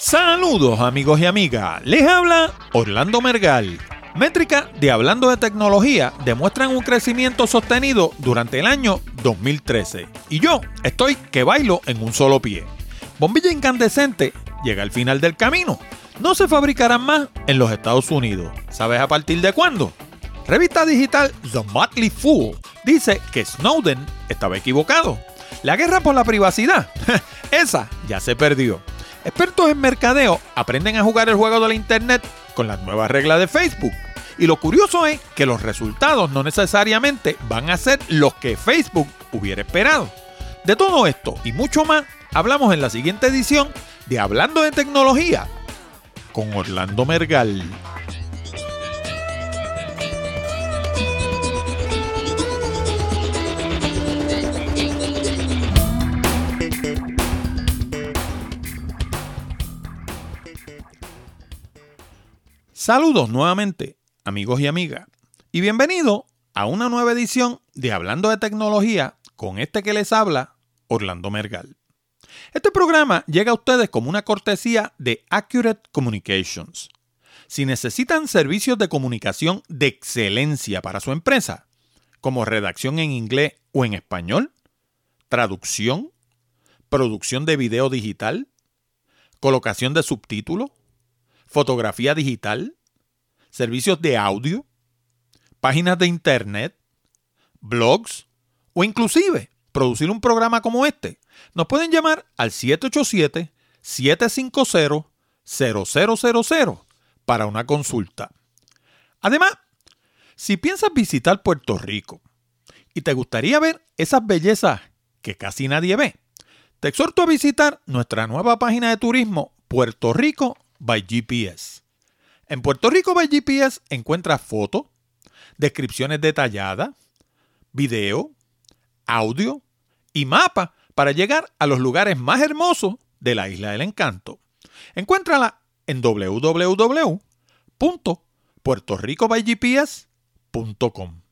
Saludos amigos y amigas, les habla Orlando Mergal. Métricas de Hablando de Tecnología demuestran un crecimiento sostenido durante el año 2013. Y yo estoy que bailo en un solo pie. Bombilla incandescente llega al final del camino. No se fabricarán más en los Estados Unidos. ¿Sabes a partir de cuándo? Revista digital The Motley Fool dice que Snowden estaba equivocado. La guerra por la privacidad, esa ya se perdió. Expertos en mercadeo aprenden a jugar el juego de la Internet con las nuevas reglas de Facebook. Y lo curioso es que los resultados no necesariamente van a ser los que Facebook hubiera esperado. De todo esto y mucho más hablamos en la siguiente edición de Hablando de Tecnología con Orlando Mergal. Saludos nuevamente, amigos y amigas, y bienvenido a una nueva edición de Hablando de Tecnología con este que les habla, Orlando Mergal. Este programa llega a ustedes como una cortesía de Accurate Communications. Si necesitan servicios de comunicación de excelencia para su empresa, como redacción en inglés o en español, traducción, producción de video digital, colocación de subtítulos, fotografía digital, servicios de audio, páginas de internet, blogs o inclusive producir un programa como este, nos pueden llamar al 787-750-0000 para una consulta. Además, si piensas visitar Puerto Rico y te gustaría ver esas bellezas que casi nadie ve, te exhorto a visitar nuestra nueva página de turismo Puerto Rico by GPS. En Puerto Rico by GPS encuentras fotos, descripciones detalladas, video, audio y mapa para llegar a los lugares más hermosos de la Isla del Encanto. Encuéntrala en www.puertoricobygps.com.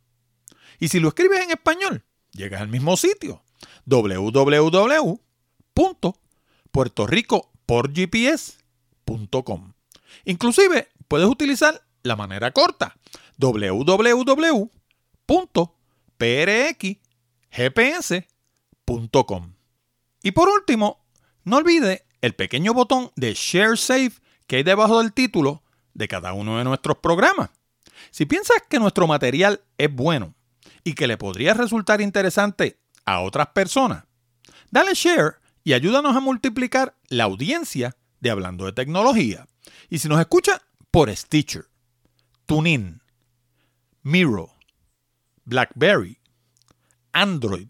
Y si lo escribes en español, llegas al mismo sitio www.puertorricoporgps.com. Inclusive puedes utilizar la manera corta www.prxgps.com. Y por último, no olvide el pequeño botón de Share Save que hay debajo del título de cada uno de nuestros programas. Si piensas que nuestro material es bueno y que le podría resultar interesante a otras personas, dale share y ayúdanos a multiplicar la audiencia de Hablando de Tecnología. Y si nos escucha por Stitcher, TuneIn, Miro, BlackBerry, Android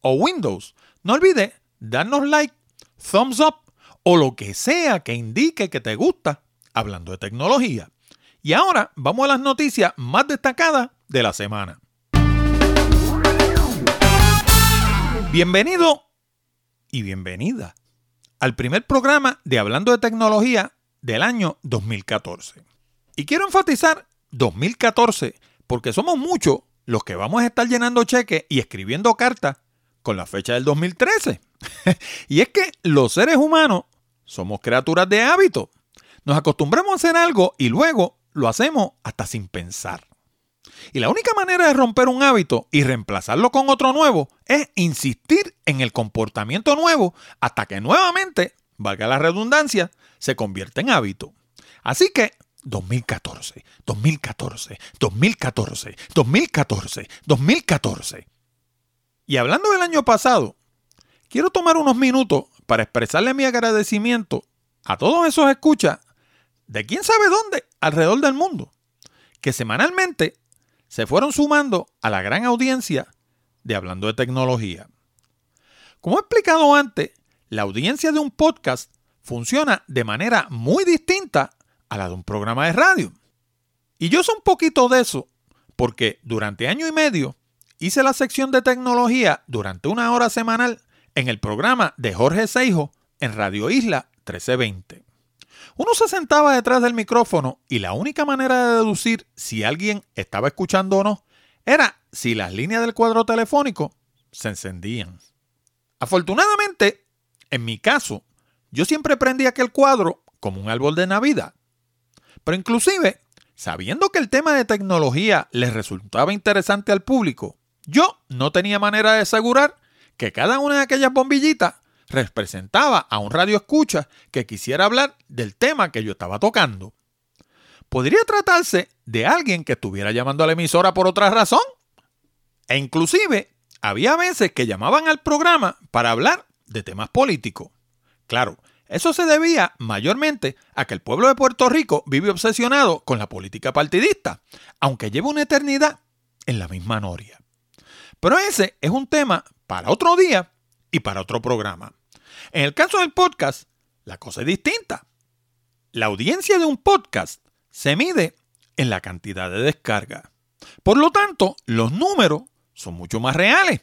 o Windows, no olvide darnos like, thumbs up o lo que sea que indique que te gusta hablando de tecnología. Y ahora vamos a las noticias más destacadas de la semana. Bienvenido y bienvenida al primer programa de Hablando de Tecnología del año 2014. Y quiero enfatizar 2014 porque somos muchos los que vamos a estar llenando cheques y escribiendo cartas con la fecha del 2013. y es que los seres humanos somos criaturas de hábito. Nos acostumbramos a hacer algo y luego lo hacemos hasta sin pensar. Y la única manera de romper un hábito y reemplazarlo con otro nuevo es insistir en el comportamiento nuevo hasta que nuevamente, valga la redundancia, se convierte en hábito. Así que 2014, 2014, 2014, 2014, 2014. Y hablando del año pasado, quiero tomar unos minutos para expresarle mi agradecimiento a todos esos escuchas de quién sabe dónde alrededor del mundo, que semanalmente se fueron sumando a la gran audiencia de Hablando de Tecnología. Como he explicado antes, la audiencia de un podcast funciona de manera muy distinta a la de un programa de radio. Y yo sé un poquito de eso porque durante año y medio hice la sección de tecnología durante una hora semanal en el programa de Jorge Seijo en Radio Isla 1320. Uno se sentaba detrás del micrófono y la única manera de deducir si alguien estaba escuchando o no era si las líneas del cuadro telefónico se encendían. Afortunadamente, en mi caso, yo siempre prendí aquel cuadro como un árbol de Navidad. Pero inclusive, sabiendo que el tema de tecnología les resultaba interesante al público, yo no tenía manera de asegurar que cada una de aquellas bombillitas representaba a un radio escucha que quisiera hablar del tema que yo estaba tocando. Podría tratarse de alguien que estuviera llamando a la emisora por otra razón. E inclusive había veces que llamaban al programa para hablar de temas políticos. Claro, eso se debía mayormente a que el pueblo de Puerto Rico vive obsesionado con la política partidista, aunque lleva una eternidad en la misma noria. Pero ese es un tema para otro día y para otro programa. En el caso del podcast, la cosa es distinta. La audiencia de un podcast se mide en la cantidad de descarga. Por lo tanto, los números son mucho más reales.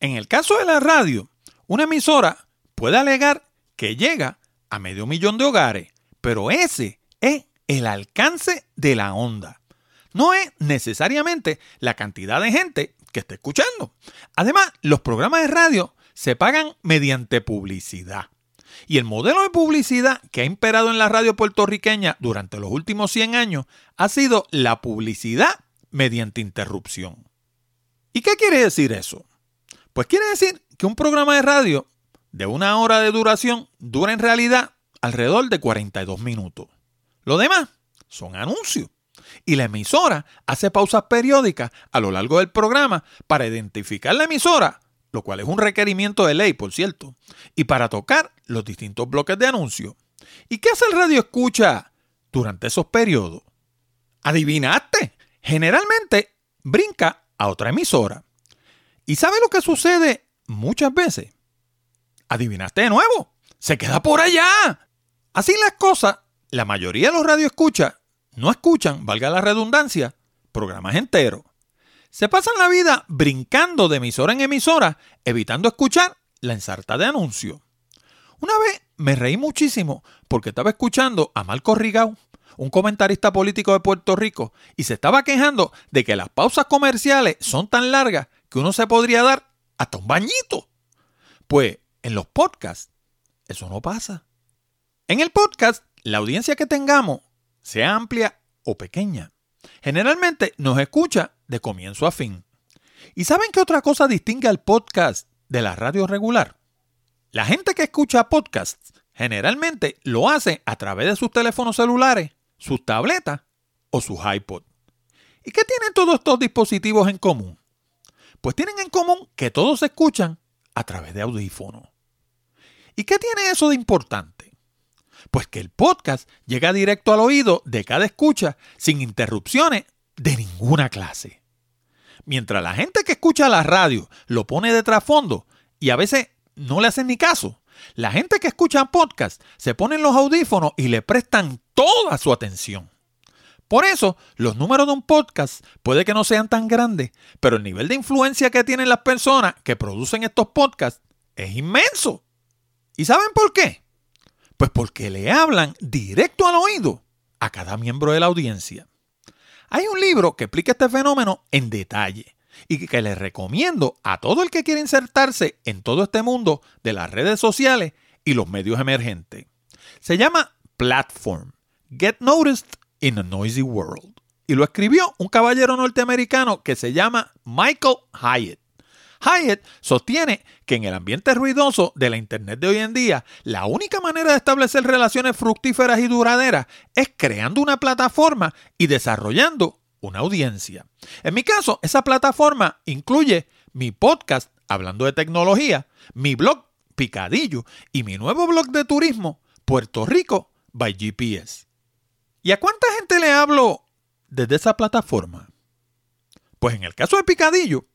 En el caso de la radio, una emisora puede alegar que llega a medio millón de hogares, pero ese es el alcance de la onda. No es necesariamente la cantidad de gente que esté escuchando. Además, los programas de radio se pagan mediante publicidad. Y el modelo de publicidad que ha imperado en la radio puertorriqueña durante los últimos 100 años ha sido la publicidad mediante interrupción. ¿Y qué quiere decir eso? Pues quiere decir que un programa de radio de una hora de duración dura en realidad alrededor de 42 minutos. Lo demás son anuncios. Y la emisora hace pausas periódicas a lo largo del programa para identificar la emisora lo cual es un requerimiento de ley, por cierto, y para tocar los distintos bloques de anuncios. ¿Y qué hace el radio escucha durante esos periodos? ¿Adivinaste? Generalmente brinca a otra emisora. ¿Y sabe lo que sucede muchas veces? ¿Adivinaste de nuevo? Se queda por allá. Así las cosas, la mayoría de los radioescuchas no escuchan, valga la redundancia, programas enteros se pasan la vida brincando de emisora en emisora, evitando escuchar la ensarta de anuncios. Una vez me reí muchísimo porque estaba escuchando a Marco Rigau, un comentarista político de Puerto Rico, y se estaba quejando de que las pausas comerciales son tan largas que uno se podría dar hasta un bañito. Pues en los podcasts eso no pasa. En el podcast, la audiencia que tengamos, sea amplia o pequeña, generalmente nos escucha de comienzo a fin. ¿Y saben qué otra cosa distingue al podcast de la radio regular? La gente que escucha podcasts generalmente lo hace a través de sus teléfonos celulares, sus tabletas o sus iPod. ¿Y qué tienen todos estos dispositivos en común? Pues tienen en común que todos se escuchan a través de audífonos. ¿Y qué tiene eso de importante? Pues que el podcast llega directo al oído de cada escucha sin interrupciones de ninguna clase. Mientras la gente que escucha la radio lo pone de trasfondo y a veces no le hacen ni caso, la gente que escucha podcast se ponen los audífonos y le prestan toda su atención. Por eso, los números de un podcast puede que no sean tan grandes, pero el nivel de influencia que tienen las personas que producen estos podcasts es inmenso. ¿Y saben por qué? Pues porque le hablan directo al oído a cada miembro de la audiencia. Hay un libro que explica este fenómeno en detalle y que les recomiendo a todo el que quiere insertarse en todo este mundo de las redes sociales y los medios emergentes. Se llama Platform, Get Noticed in a Noisy World. Y lo escribió un caballero norteamericano que se llama Michael Hyatt. Hyatt sostiene que en el ambiente ruidoso de la Internet de hoy en día, la única manera de establecer relaciones fructíferas y duraderas es creando una plataforma y desarrollando una audiencia. En mi caso, esa plataforma incluye mi podcast hablando de tecnología, mi blog Picadillo y mi nuevo blog de turismo, Puerto Rico by GPS. ¿Y a cuánta gente le hablo desde esa plataforma? Pues en el caso de Picadillo,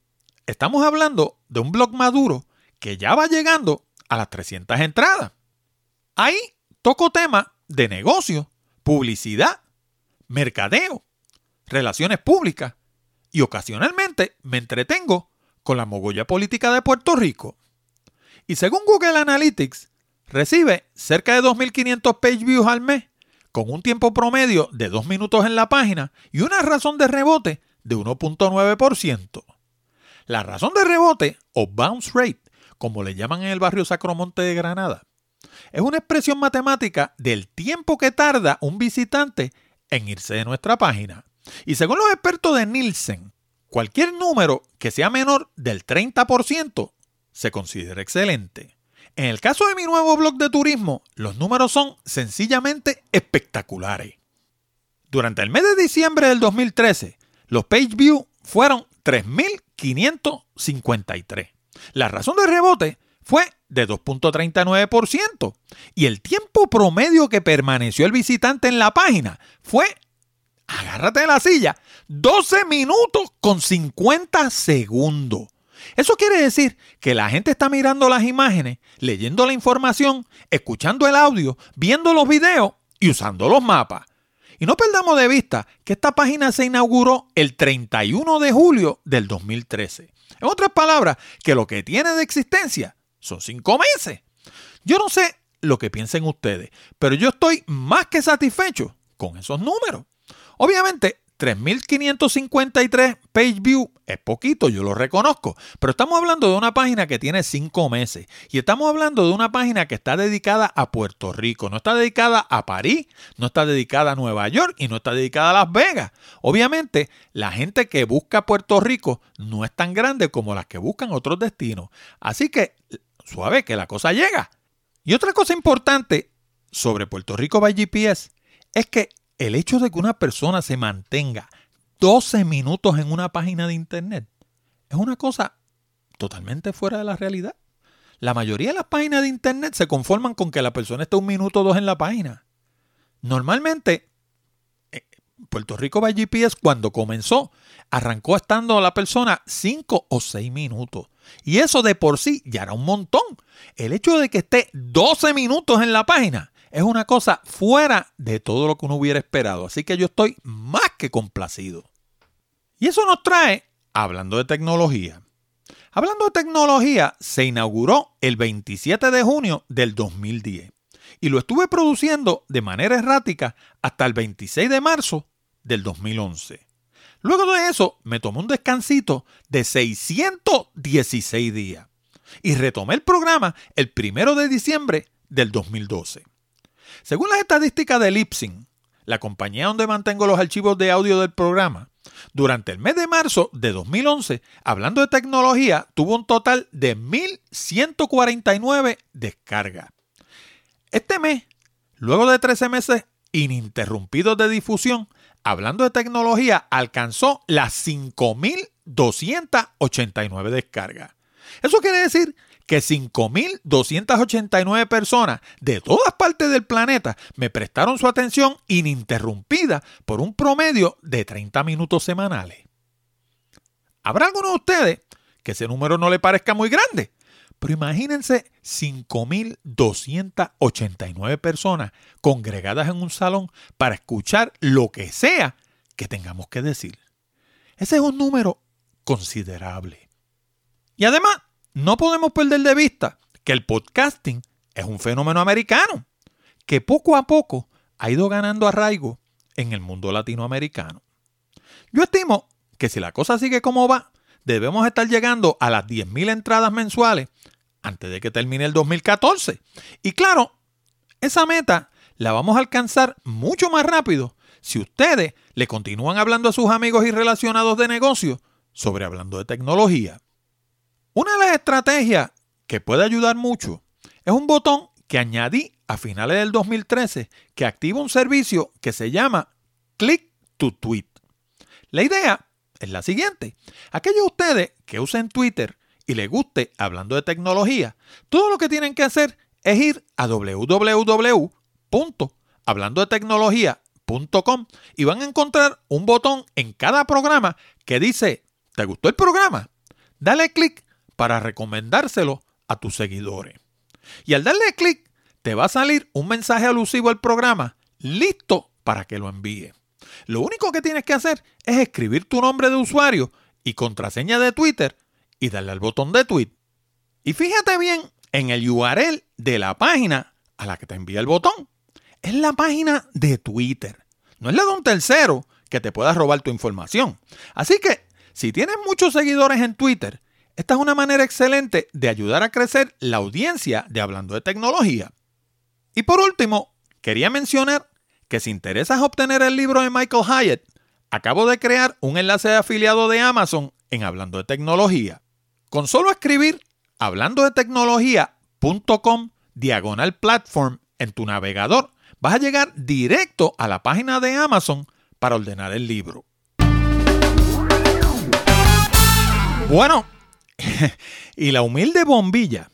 estamos hablando de un blog maduro que ya va llegando a las 300 entradas. Ahí toco temas de negocio, publicidad, mercadeo, relaciones públicas y ocasionalmente me entretengo con la mogolla política de Puerto Rico. Y según Google Analytics, recibe cerca de 2.500 page views al mes, con un tiempo promedio de 2 minutos en la página y una razón de rebote de 1.9%. La razón de rebote o bounce rate, como le llaman en el barrio Sacromonte de Granada, es una expresión matemática del tiempo que tarda un visitante en irse de nuestra página. Y según los expertos de Nielsen, cualquier número que sea menor del 30% se considera excelente. En el caso de mi nuevo blog de turismo, los números son sencillamente espectaculares. Durante el mes de diciembre del 2013, los page views fueron 3.553. La razón de rebote fue de 2.39% y el tiempo promedio que permaneció el visitante en la página fue, agárrate de la silla, 12 minutos con 50 segundos. Eso quiere decir que la gente está mirando las imágenes, leyendo la información, escuchando el audio, viendo los videos y usando los mapas. Y no perdamos de vista que esta página se inauguró el 31 de julio del 2013. En otras palabras, que lo que tiene de existencia son cinco meses. Yo no sé lo que piensen ustedes, pero yo estoy más que satisfecho con esos números. Obviamente, 3.553 page view es poquito, yo lo reconozco, pero estamos hablando de una página que tiene 5 meses y estamos hablando de una página que está dedicada a Puerto Rico, no está dedicada a París, no está dedicada a Nueva York y no está dedicada a Las Vegas. Obviamente, la gente que busca Puerto Rico no es tan grande como las que buscan otros destinos. Así que, suave, que la cosa llega. Y otra cosa importante sobre Puerto Rico by GPS es que el hecho de que una persona se mantenga 12 minutos en una página de internet es una cosa totalmente fuera de la realidad. La mayoría de las páginas de internet se conforman con que la persona esté un minuto o dos en la página. Normalmente, eh, Puerto Rico by GPS cuando comenzó, arrancó estando la persona 5 o 6 minutos. Y eso de por sí ya era un montón. El hecho de que esté 12 minutos en la página es una cosa fuera de todo lo que uno hubiera esperado. Así que yo estoy más que complacido. Y eso nos trae, hablando de tecnología. Hablando de tecnología, se inauguró el 27 de junio del 2010 y lo estuve produciendo de manera errática hasta el 26 de marzo del 2011. Luego de eso, me tomé un descansito de 616 días y retomé el programa el 1 de diciembre del 2012. Según las estadísticas de Lipsyn, la compañía donde mantengo los archivos de audio del programa, durante el mes de marzo de 2011, hablando de tecnología, tuvo un total de 1.149 descargas. Este mes, luego de 13 meses ininterrumpidos de difusión, hablando de tecnología, alcanzó las 5.289 descargas. Eso quiere decir que 5.289 personas de todas partes del planeta me prestaron su atención ininterrumpida por un promedio de 30 minutos semanales. Habrá algunos de ustedes que ese número no le parezca muy grande, pero imagínense 5.289 personas congregadas en un salón para escuchar lo que sea que tengamos que decir. Ese es un número considerable. Y además, no podemos perder de vista que el podcasting es un fenómeno americano que poco a poco ha ido ganando arraigo en el mundo latinoamericano. Yo estimo que si la cosa sigue como va, debemos estar llegando a las 10.000 entradas mensuales antes de que termine el 2014. Y claro, esa meta la vamos a alcanzar mucho más rápido si ustedes le continúan hablando a sus amigos y relacionados de negocio sobre hablando de tecnología. Una de las estrategias que puede ayudar mucho es un botón que añadí a finales del 2013 que activa un servicio que se llama Click to Tweet. La idea es la siguiente. Aquellos de ustedes que usen Twitter y les guste hablando de tecnología, todo lo que tienen que hacer es ir a www.hablandodetecnología.com y van a encontrar un botón en cada programa que dice, ¿te gustó el programa? Dale clic para recomendárselo a tus seguidores. Y al darle clic, te va a salir un mensaje alusivo al programa listo para que lo envíe. Lo único que tienes que hacer es escribir tu nombre de usuario y contraseña de Twitter y darle al botón de tweet. Y fíjate bien en el URL de la página a la que te envía el botón. Es la página de Twitter. No es la de un tercero que te pueda robar tu información. Así que si tienes muchos seguidores en Twitter esta es una manera excelente de ayudar a crecer la audiencia de Hablando de Tecnología. Y por último, quería mencionar que si interesas obtener el libro de Michael Hyatt, acabo de crear un enlace de afiliado de Amazon en Hablando de Tecnología. Con solo escribir hablando de tecnología.com diagonal platform en tu navegador, vas a llegar directo a la página de Amazon para ordenar el libro. Bueno, y la humilde bombilla,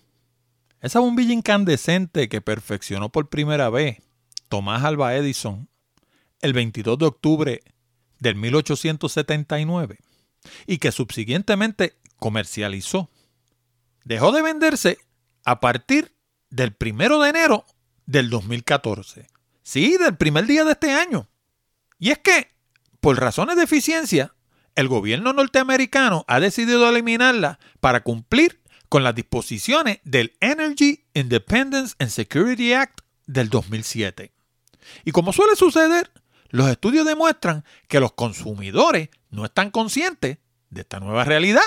esa bombilla incandescente que perfeccionó por primera vez Tomás Alba Edison el 22 de octubre del 1879 y que subsiguientemente comercializó, dejó de venderse a partir del 1 de enero del 2014. Sí, del primer día de este año. Y es que, por razones de eficiencia, el gobierno norteamericano ha decidido eliminarla para cumplir con las disposiciones del Energy Independence and Security Act del 2007. Y como suele suceder, los estudios demuestran que los consumidores no están conscientes de esta nueva realidad.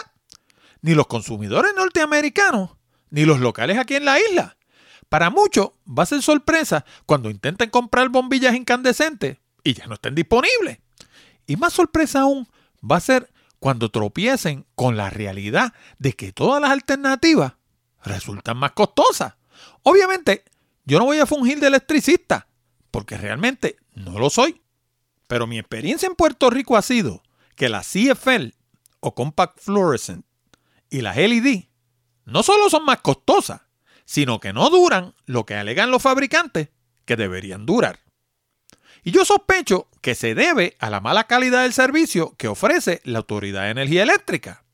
Ni los consumidores norteamericanos, ni los locales aquí en la isla. Para muchos va a ser sorpresa cuando intenten comprar bombillas incandescentes y ya no estén disponibles. Y más sorpresa aún va a ser cuando tropiecen con la realidad de que todas las alternativas resultan más costosas. Obviamente, yo no voy a fungir de electricista, porque realmente no lo soy. Pero mi experiencia en Puerto Rico ha sido que la CFL o Compact Fluorescent y las LED no solo son más costosas, sino que no duran lo que alegan los fabricantes que deberían durar. Y yo sospecho que se debe a la mala calidad del servicio que ofrece la Autoridad de Energía Eléctrica.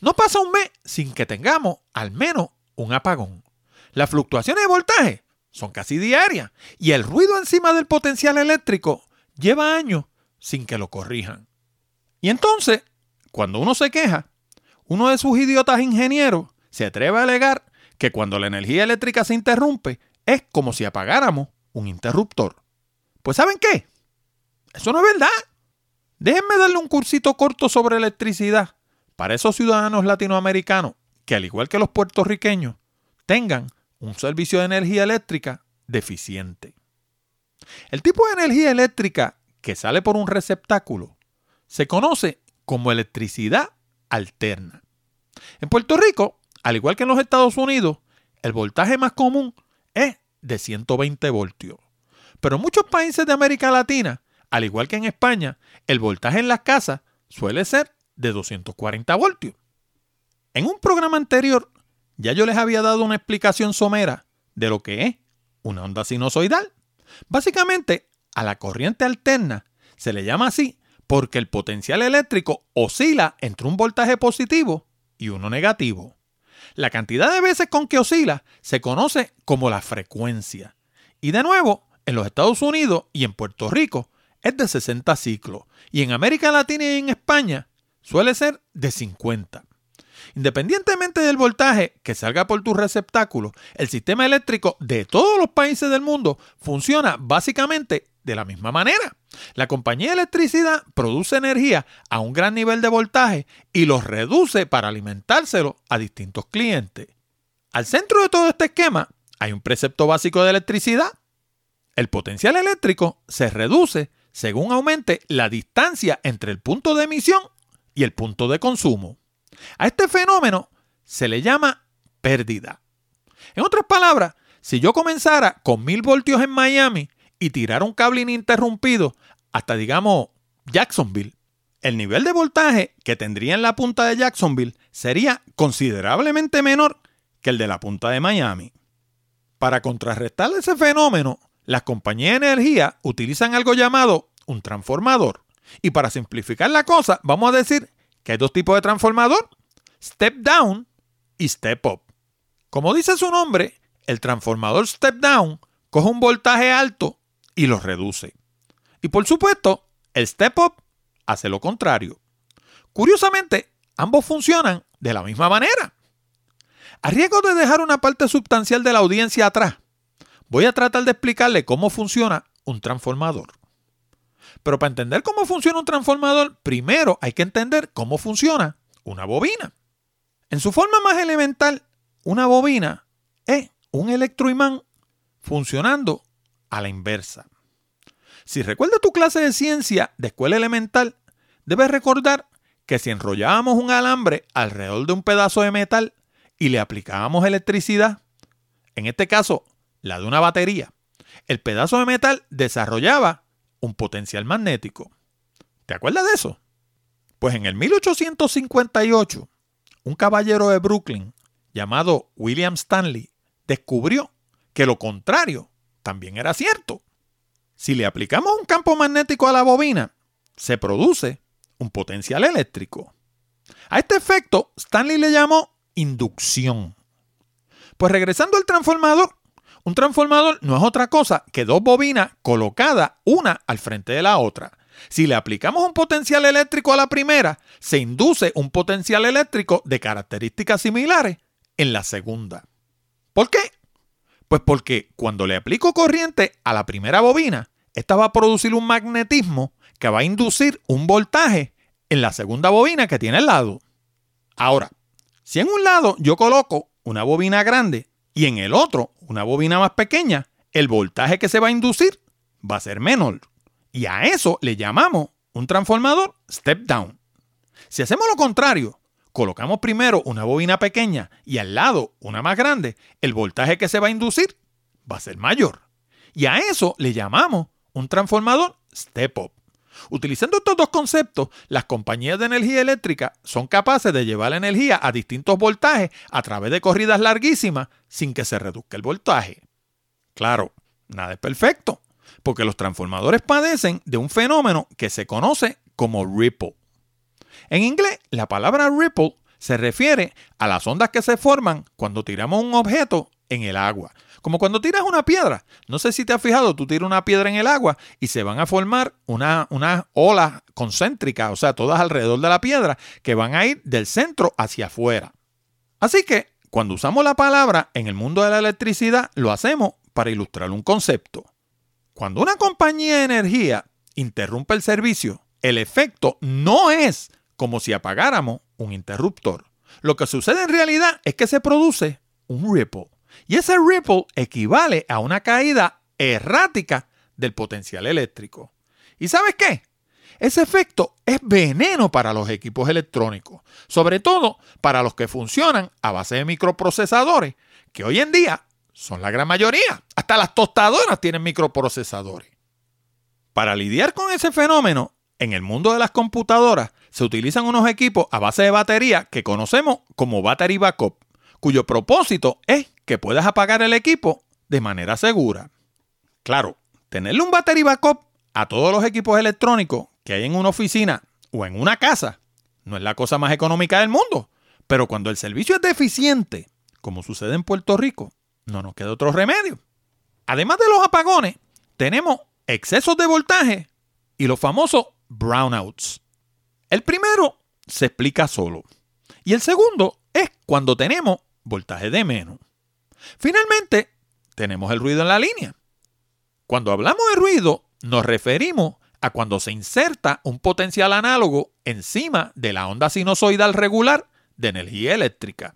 No pasa un mes sin que tengamos al menos un apagón. Las fluctuaciones de voltaje son casi diarias y el ruido encima del potencial eléctrico lleva años sin que lo corrijan. Y entonces, cuando uno se queja, uno de sus idiotas ingenieros se atreve a alegar que cuando la energía eléctrica se interrumpe es como si apagáramos un interruptor. Pues ¿saben qué? Eso no es verdad. Déjenme darle un cursito corto sobre electricidad para esos ciudadanos latinoamericanos que al igual que los puertorriqueños tengan un servicio de energía eléctrica deficiente. El tipo de energía eléctrica que sale por un receptáculo se conoce como electricidad alterna. En Puerto Rico, al igual que en los Estados Unidos, el voltaje más común es de 120 voltios. Pero en muchos países de América Latina, al igual que en España, el voltaje en las casas suele ser de 240 voltios. En un programa anterior ya yo les había dado una explicación somera de lo que es una onda sinusoidal. Básicamente, a la corriente alterna se le llama así porque el potencial eléctrico oscila entre un voltaje positivo y uno negativo. La cantidad de veces con que oscila se conoce como la frecuencia. Y de nuevo, en los Estados Unidos y en Puerto Rico es de 60 ciclos. Y en América Latina y en España suele ser de 50. Independientemente del voltaje que salga por tu receptáculo, el sistema eléctrico de todos los países del mundo funciona básicamente de la misma manera. La compañía de electricidad produce energía a un gran nivel de voltaje y los reduce para alimentárselo a distintos clientes. Al centro de todo este esquema hay un precepto básico de electricidad. El potencial eléctrico se reduce según aumente la distancia entre el punto de emisión y el punto de consumo. A este fenómeno se le llama pérdida. En otras palabras, si yo comenzara con mil voltios en Miami y tirara un cable ininterrumpido hasta, digamos, Jacksonville, el nivel de voltaje que tendría en la punta de Jacksonville sería considerablemente menor que el de la punta de Miami. Para contrarrestar ese fenómeno, las compañías de energía utilizan algo llamado un transformador. Y para simplificar la cosa, vamos a decir que hay dos tipos de transformador, step down y step up. Como dice su nombre, el transformador step down coge un voltaje alto y lo reduce. Y por supuesto, el step up hace lo contrario. Curiosamente, ambos funcionan de la misma manera. A riesgo de dejar una parte sustancial de la audiencia atrás, voy a tratar de explicarle cómo funciona un transformador. Pero para entender cómo funciona un transformador, primero hay que entender cómo funciona una bobina. En su forma más elemental, una bobina es un electroimán funcionando a la inversa. Si recuerda tu clase de ciencia de escuela elemental, debes recordar que si enrollábamos un alambre alrededor de un pedazo de metal y le aplicábamos electricidad, en este caso la de una batería, el pedazo de metal desarrollaba un potencial magnético. ¿Te acuerdas de eso? Pues en el 1858, un caballero de Brooklyn llamado William Stanley descubrió que lo contrario también era cierto. Si le aplicamos un campo magnético a la bobina, se produce un potencial eléctrico. A este efecto, Stanley le llamó inducción. Pues regresando al transformador, un transformador no es otra cosa que dos bobinas colocadas una al frente de la otra. Si le aplicamos un potencial eléctrico a la primera, se induce un potencial eléctrico de características similares en la segunda. ¿Por qué? Pues porque cuando le aplico corriente a la primera bobina, esta va a producir un magnetismo que va a inducir un voltaje en la segunda bobina que tiene al lado. Ahora, si en un lado yo coloco una bobina grande y en el otro una bobina más pequeña, el voltaje que se va a inducir va a ser menor. Y a eso le llamamos un transformador step down. Si hacemos lo contrario, colocamos primero una bobina pequeña y al lado una más grande, el voltaje que se va a inducir va a ser mayor. Y a eso le llamamos un transformador step up. Utilizando estos dos conceptos, las compañías de energía eléctrica son capaces de llevar la energía a distintos voltajes a través de corridas larguísimas sin que se reduzca el voltaje. Claro, nada es perfecto, porque los transformadores padecen de un fenómeno que se conoce como ripple. En inglés, la palabra ripple se refiere a las ondas que se forman cuando tiramos un objeto en el agua. Como cuando tiras una piedra. No sé si te has fijado, tú tiras una piedra en el agua y se van a formar unas una olas concéntricas, o sea, todas alrededor de la piedra, que van a ir del centro hacia afuera. Así que, cuando usamos la palabra en el mundo de la electricidad, lo hacemos para ilustrar un concepto. Cuando una compañía de energía interrumpe el servicio, el efecto no es como si apagáramos un interruptor. Lo que sucede en realidad es que se produce un ripple. Y ese ripple equivale a una caída errática del potencial eléctrico. ¿Y sabes qué? Ese efecto es veneno para los equipos electrónicos, sobre todo para los que funcionan a base de microprocesadores, que hoy en día son la gran mayoría. Hasta las tostadoras tienen microprocesadores. Para lidiar con ese fenómeno, en el mundo de las computadoras se utilizan unos equipos a base de batería que conocemos como battery backup, cuyo propósito es que puedas apagar el equipo de manera segura. Claro, tenerle un battery backup a todos los equipos electrónicos que hay en una oficina o en una casa no es la cosa más económica del mundo, pero cuando el servicio es deficiente, como sucede en Puerto Rico, no nos queda otro remedio. Además de los apagones, tenemos excesos de voltaje y los famosos brownouts. El primero se explica solo y el segundo es cuando tenemos voltaje de menos. Finalmente, tenemos el ruido en la línea. Cuando hablamos de ruido, nos referimos a cuando se inserta un potencial análogo encima de la onda sinusoidal regular de energía eléctrica.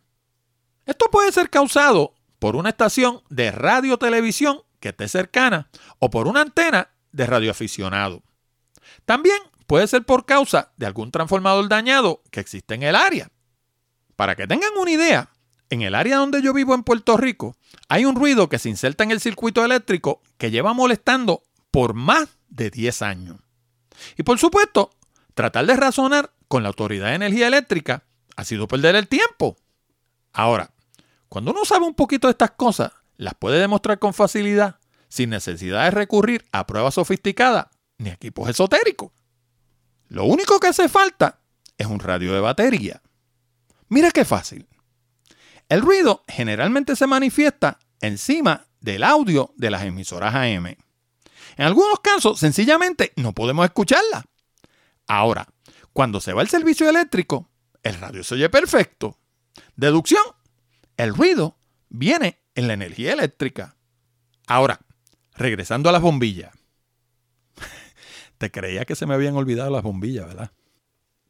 Esto puede ser causado por una estación de radio-televisión que esté cercana o por una antena de radioaficionado. También puede ser por causa de algún transformador dañado que existe en el área. Para que tengan una idea, en el área donde yo vivo en Puerto Rico, hay un ruido que se inserta en el circuito eléctrico que lleva molestando por más de 10 años. Y por supuesto, tratar de razonar con la Autoridad de Energía Eléctrica ha sido perder el tiempo. Ahora, cuando uno sabe un poquito de estas cosas, las puede demostrar con facilidad, sin necesidad de recurrir a pruebas sofisticadas ni equipos esotéricos. Lo único que hace falta es un radio de batería. Mira qué fácil. El ruido generalmente se manifiesta encima del audio de las emisoras AM. En algunos casos, sencillamente no podemos escucharla. Ahora, cuando se va el servicio eléctrico, el radio se oye perfecto. Deducción, el ruido viene en la energía eléctrica. Ahora, regresando a las bombillas. Te creía que se me habían olvidado las bombillas, ¿verdad?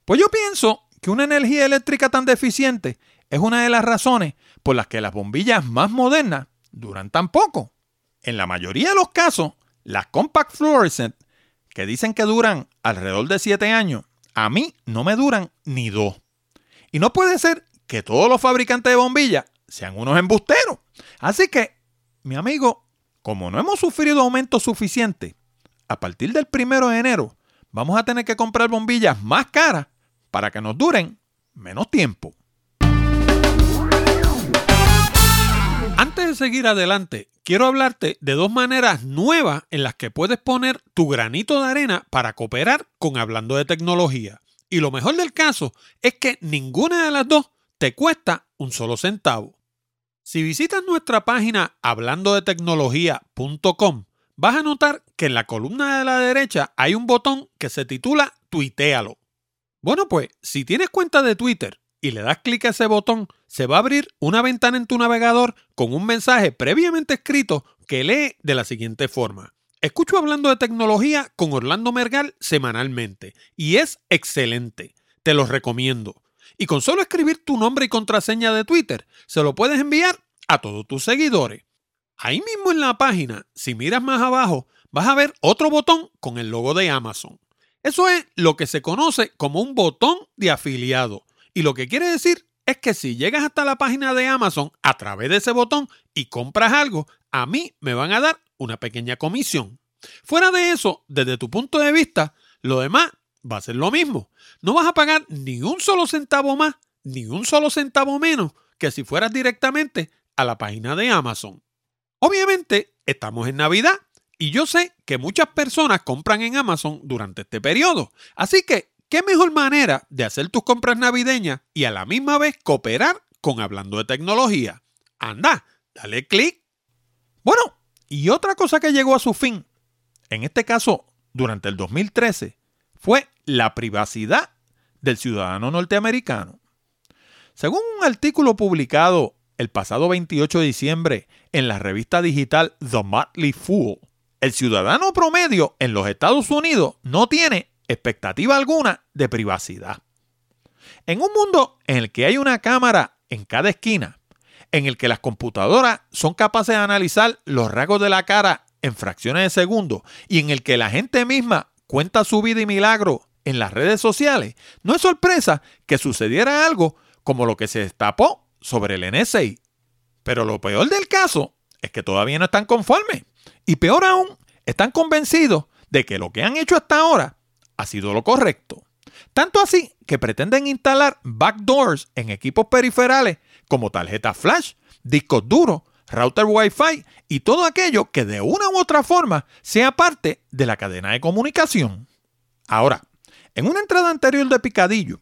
Pues yo pienso que una energía eléctrica tan deficiente es una de las razones por las que las bombillas más modernas duran tan poco. en la mayoría de los casos, las compact fluorescent, que dicen que duran alrededor de 7 años, a mí no me duran ni dos. Y no puede ser que todos los fabricantes de bombillas sean unos embusteros. Así que, mi amigo, como no hemos sufrido aumento suficiente, a partir del primero de enero vamos a tener que comprar bombillas más caras para que nos duren menos tiempo. Antes de seguir adelante, quiero hablarte de dos maneras nuevas en las que puedes poner tu granito de arena para cooperar con Hablando de Tecnología. Y lo mejor del caso es que ninguna de las dos te cuesta un solo centavo. Si visitas nuestra página hablandodetecnología.com, vas a notar que en la columna de la derecha hay un botón que se titula Tuitealo. Bueno, pues si tienes cuenta de Twitter y le das clic a ese botón, se va a abrir una ventana en tu navegador con un mensaje previamente escrito que lee de la siguiente forma. Escucho hablando de tecnología con Orlando Mergal semanalmente y es excelente. Te lo recomiendo. Y con solo escribir tu nombre y contraseña de Twitter, se lo puedes enviar a todos tus seguidores. Ahí mismo en la página, si miras más abajo, vas a ver otro botón con el logo de Amazon. Eso es lo que se conoce como un botón de afiliado. Y lo que quiere decir es que si llegas hasta la página de Amazon a través de ese botón y compras algo, a mí me van a dar una pequeña comisión. Fuera de eso, desde tu punto de vista, lo demás va a ser lo mismo. No vas a pagar ni un solo centavo más, ni un solo centavo menos que si fueras directamente a la página de Amazon. Obviamente, estamos en Navidad y yo sé que muchas personas compran en Amazon durante este periodo. Así que, ¿qué mejor manera de hacer tus compras navideñas y a la misma vez cooperar con Hablando de Tecnología? Anda, dale clic. Bueno, y otra cosa que llegó a su fin, en este caso durante el 2013, fue la privacidad del ciudadano norteamericano. Según un artículo publicado el pasado 28 de diciembre en la revista digital The Motley Fool, el ciudadano promedio en los Estados Unidos no tiene expectativa alguna de privacidad. En un mundo en el que hay una cámara en cada esquina, en el que las computadoras son capaces de analizar los rasgos de la cara en fracciones de segundos y en el que la gente misma cuenta su vida y milagro en las redes sociales, no es sorpresa que sucediera algo como lo que se destapó sobre el NSA. Pero lo peor del caso es que todavía no están conformes. Y peor aún, están convencidos de que lo que han hecho hasta ahora ha sido lo correcto. Tanto así que pretenden instalar backdoors en equipos periferales como tarjetas flash, discos duros, router Wi-Fi y todo aquello que de una u otra forma sea parte de la cadena de comunicación. Ahora, en una entrada anterior de Picadillo,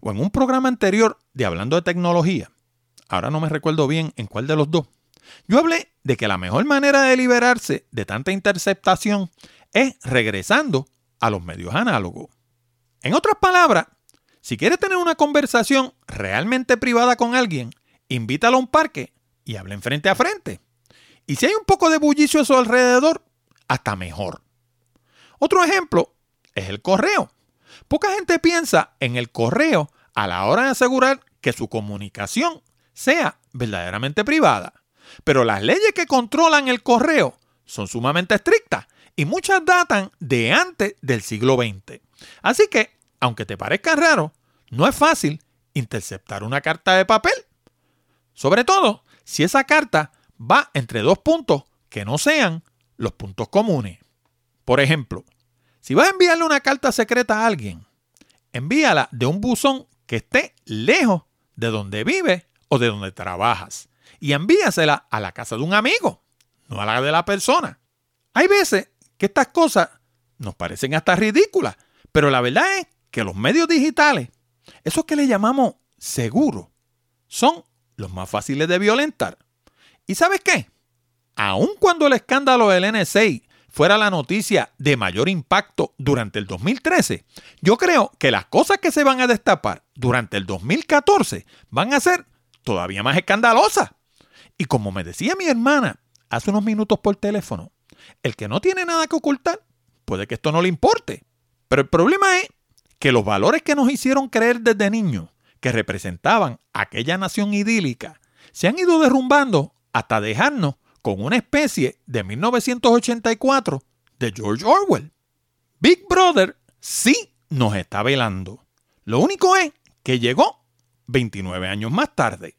o en un programa anterior de Hablando de Tecnología, ahora no me recuerdo bien en cuál de los dos, yo hablé de que la mejor manera de liberarse de tanta interceptación es regresando a los medios análogos. En otras palabras, si quieres tener una conversación realmente privada con alguien, invítalo a un parque y hablen frente a frente. Y si hay un poco de bullicio a su alrededor, hasta mejor. Otro ejemplo es el correo. Poca gente piensa en el correo a la hora de asegurar que su comunicación sea verdaderamente privada. Pero las leyes que controlan el correo son sumamente estrictas y muchas datan de antes del siglo XX. Así que, aunque te parezca raro, no es fácil interceptar una carta de papel. Sobre todo si esa carta va entre dos puntos que no sean los puntos comunes. Por ejemplo, si vas a enviarle una carta secreta a alguien, envíala de un buzón que esté lejos de donde vive o de donde trabajas y envíasela a la casa de un amigo, no a la de la persona. Hay veces que estas cosas nos parecen hasta ridículas, pero la verdad es que los medios digitales, esos que le llamamos seguros, son los más fáciles de violentar. ¿Y sabes qué? Aun cuando el escándalo del NSA fuera la noticia de mayor impacto durante el 2013, yo creo que las cosas que se van a destapar durante el 2014 van a ser todavía más escandalosas. Y como me decía mi hermana hace unos minutos por teléfono, el que no tiene nada que ocultar, puede que esto no le importe. Pero el problema es que los valores que nos hicieron creer desde niños, que representaban aquella nación idílica, se han ido derrumbando hasta dejarnos con una especie de 1984 de George Orwell. Big Brother sí nos está velando. Lo único es que llegó 29 años más tarde.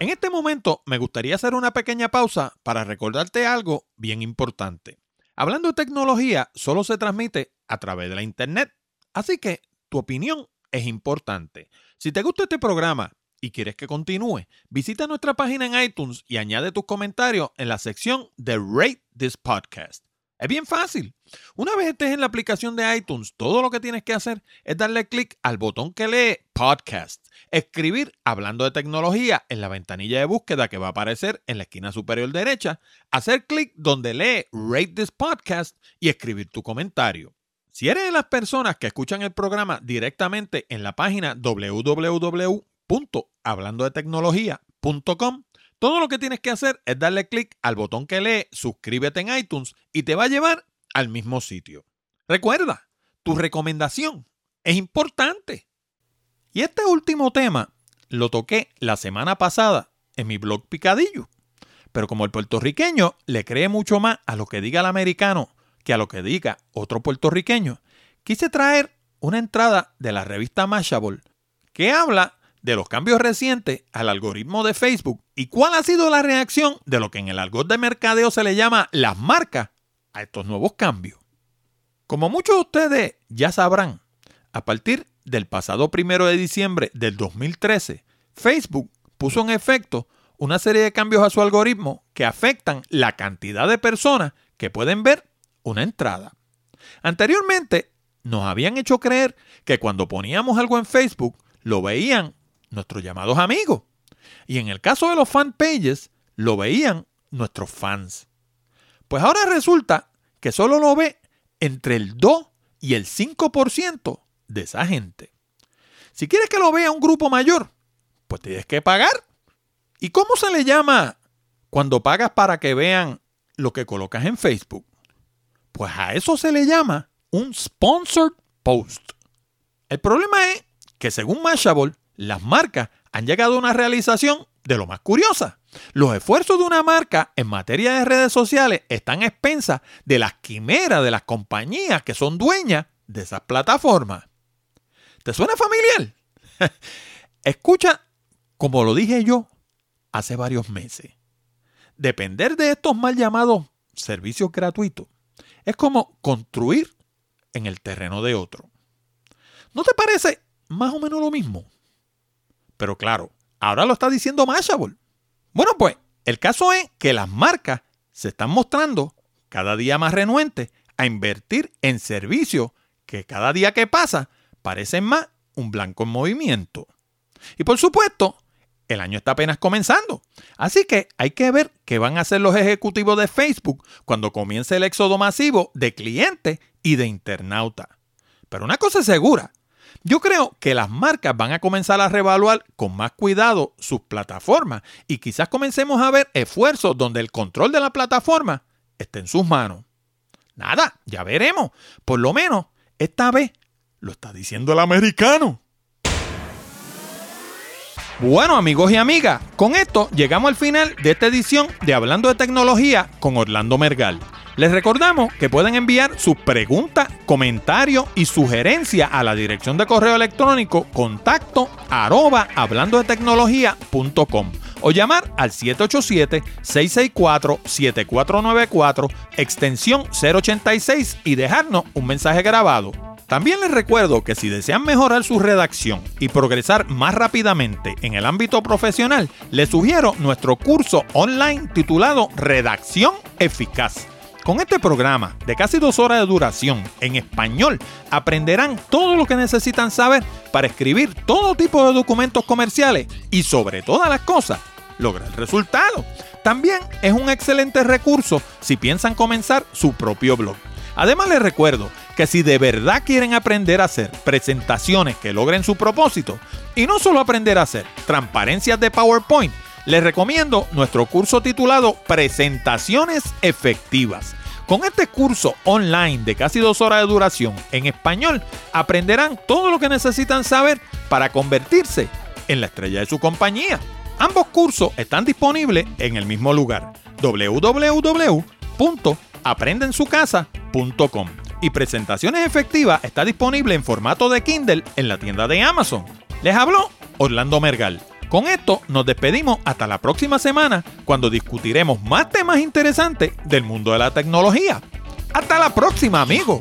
En este momento me gustaría hacer una pequeña pausa para recordarte algo bien importante. Hablando de tecnología, solo se transmite a través de la Internet, así que tu opinión es importante. Si te gusta este programa y quieres que continúe, visita nuestra página en iTunes y añade tus comentarios en la sección de Rate This Podcast. Es bien fácil. Una vez estés en la aplicación de iTunes, todo lo que tienes que hacer es darle clic al botón que lee Podcast, escribir hablando de tecnología en la ventanilla de búsqueda que va a aparecer en la esquina superior derecha, hacer clic donde lee Rate This Podcast y escribir tu comentario. Si eres de las personas que escuchan el programa directamente en la página www.hablandodetecnología.com, todo lo que tienes que hacer es darle clic al botón que lee suscríbete en iTunes y te va a llevar al mismo sitio. Recuerda, tu recomendación es importante. Y este último tema lo toqué la semana pasada en mi blog Picadillo. Pero como el puertorriqueño le cree mucho más a lo que diga el americano que a lo que diga otro puertorriqueño, quise traer una entrada de la revista Mashable que habla de los cambios recientes al algoritmo de Facebook y cuál ha sido la reacción de lo que en el algoritmo de mercadeo se le llama las marcas a estos nuevos cambios. Como muchos de ustedes ya sabrán, a partir del pasado primero de diciembre del 2013, Facebook puso en efecto una serie de cambios a su algoritmo que afectan la cantidad de personas que pueden ver una entrada. Anteriormente nos habían hecho creer que cuando poníamos algo en Facebook lo veían nuestros llamados amigos. Y en el caso de los fan pages, lo veían nuestros fans. Pues ahora resulta que solo lo ve entre el 2 y el 5% de esa gente. Si quieres que lo vea un grupo mayor, pues tienes que pagar. ¿Y cómo se le llama cuando pagas para que vean lo que colocas en Facebook? Pues a eso se le llama un sponsored post. El problema es que según Mashable, las marcas han llegado a una realización de lo más curiosa. Los esfuerzos de una marca en materia de redes sociales están a expensas de las quimeras de las compañías que son dueñas de esas plataformas. ¿Te suena familiar? Escucha, como lo dije yo hace varios meses, depender de estos mal llamados servicios gratuitos es como construir en el terreno de otro. ¿No te parece más o menos lo mismo? Pero claro, ahora lo está diciendo Mashable. Bueno, pues el caso es que las marcas se están mostrando cada día más renuentes a invertir en servicios que cada día que pasa parecen más un blanco en movimiento. Y por supuesto, el año está apenas comenzando. Así que hay que ver qué van a hacer los ejecutivos de Facebook cuando comience el éxodo masivo de clientes y de internautas. Pero una cosa es segura, yo creo que las marcas van a comenzar a reevaluar con más cuidado sus plataformas y quizás comencemos a ver esfuerzos donde el control de la plataforma esté en sus manos. Nada, ya veremos. Por lo menos esta vez lo está diciendo el americano. Bueno amigos y amigas, con esto llegamos al final de esta edición de Hablando de Tecnología con Orlando Mergal. Les recordamos que pueden enviar sus preguntas, comentarios y sugerencias a la dirección de correo electrónico contacto arroba hablando de tecnología.com o llamar al 787-664-7494, extensión 086 y dejarnos un mensaje grabado. También les recuerdo que si desean mejorar su redacción y progresar más rápidamente en el ámbito profesional, les sugiero nuestro curso online titulado Redacción Eficaz con este programa de casi dos horas de duración en español, aprenderán todo lo que necesitan saber para escribir todo tipo de documentos comerciales y sobre todas las cosas, lograr resultados. También es un excelente recurso si piensan comenzar su propio blog. Además les recuerdo que si de verdad quieren aprender a hacer presentaciones que logren su propósito, y no solo aprender a hacer transparencias de PowerPoint, les recomiendo nuestro curso titulado Presentaciones Efectivas. Con este curso online de casi dos horas de duración en español, aprenderán todo lo que necesitan saber para convertirse en la estrella de su compañía. Ambos cursos están disponibles en el mismo lugar, www.aprendensucasa.com. Y Presentaciones Efectivas está disponible en formato de Kindle en la tienda de Amazon. Les habló Orlando Mergal. Con esto nos despedimos hasta la próxima semana cuando discutiremos más temas interesantes del mundo de la tecnología. Hasta la próxima amigos.